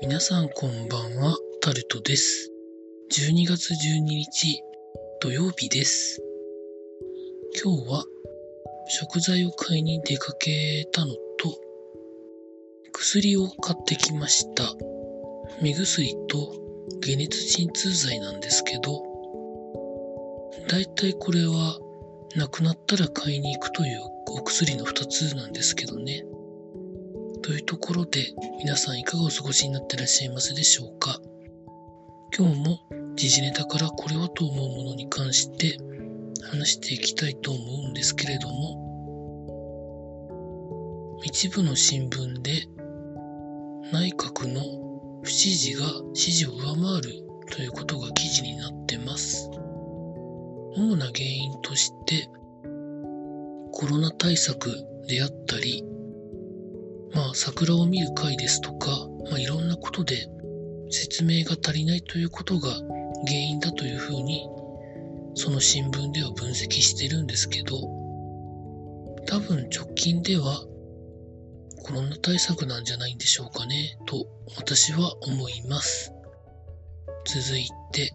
皆さんこんばんは、タルトです。12月12日土曜日です。今日は食材を買いに出かけたのと薬を買ってきました。目薬と解熱鎮痛剤なんですけど、だいたいこれはなくなったら買いに行くというお薬の2つなんですけどね。というところで皆さんいかがお過ごしになってらっしゃいますでしょうか？今日も時事ネタからこれはと思うものに関して話していきたいと思うんですけれども一部の新聞で内閣の不支持が支持を上回るということが記事になってます。主な原因としてコロナ対策であったりまあ、桜を見る会ですとか、まあ、いろんなことで説明が足りないということが原因だというふうに、その新聞では分析してるんですけど、多分直近ではコロナ対策なんじゃないんでしょうかね、と私は思います。続いて、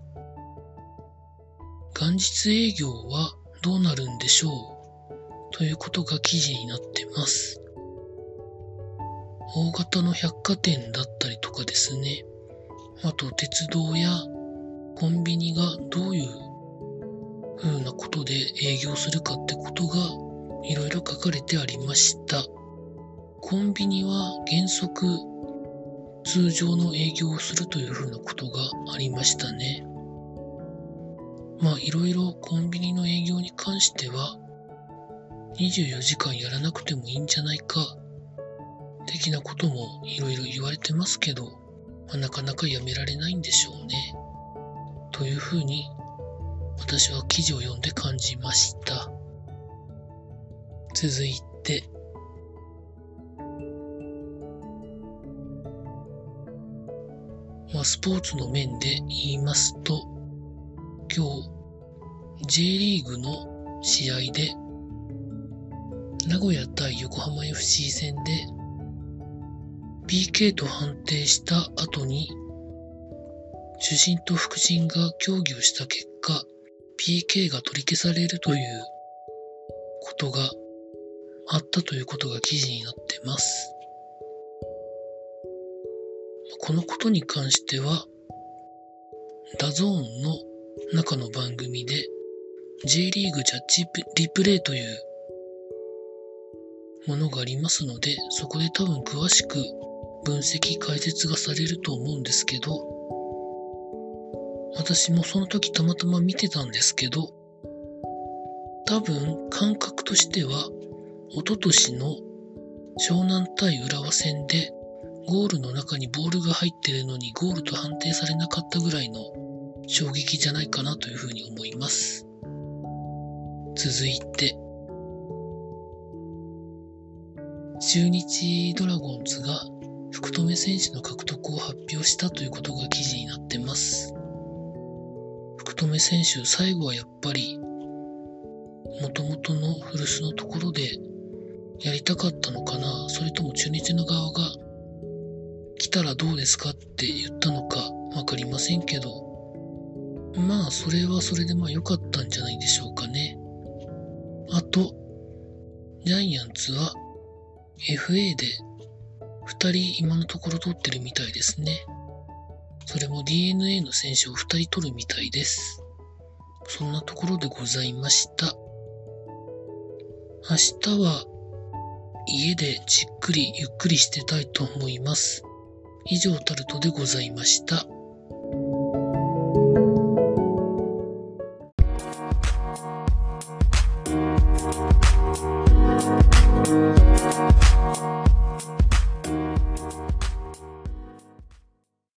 元日営業はどうなるんでしょうということが記事になってます。大型の百貨店だったりとかですね。あと鉄道やコンビニがどういう風なことで営業するかってことがいろいろ書かれてありました。コンビニは原則通常の営業をするという風なことがありましたね。まあいろいろコンビニの営業に関しては24時間やらなくてもいいんじゃないか的なこともいろいろ言われてますけど、まあ、なかなかやめられないんでしょうね。というふうに私は記事を読んで感じました。続いて、まあ、スポーツの面で言いますと、今日 J リーグの試合で名古屋対横浜 FC 戦で PK と判定した後に、主審と副審が協議をした結果、PK が取り消されるということがあったということが記事になってます。このことに関しては、 DAZN の中の番組で J リーグジャッジリプレイというものがありますので、そこで多分詳しく分析解説がされると思うんですけど、私もその時たまたま見てたんですけど、多分感覚としては、一昨年の湘南対浦和戦で、ゴールの中にボールが入ってるのにゴールと判定されなかったぐらいの衝撃じゃないかなというふうに思います。続いて、中日ドラゴンズが福留選手の獲得を発表したということが記事になってます。福留選手、最後はやっぱり、元々の古巣のところでやりたかったのかなそれとも中日の側が来たらどうですかって言ったのかわかりませんけど、まあそれはそれでまあ良かったんじゃないでしょうかね。あと、ジャイアンツは FA で2人今のところ取ってるみたいですね。それも DNA の選手を2人取るみたいです。そんなところでございました。明日は家でじっくりゆっくりしてたいと思います。以上タルトでございました。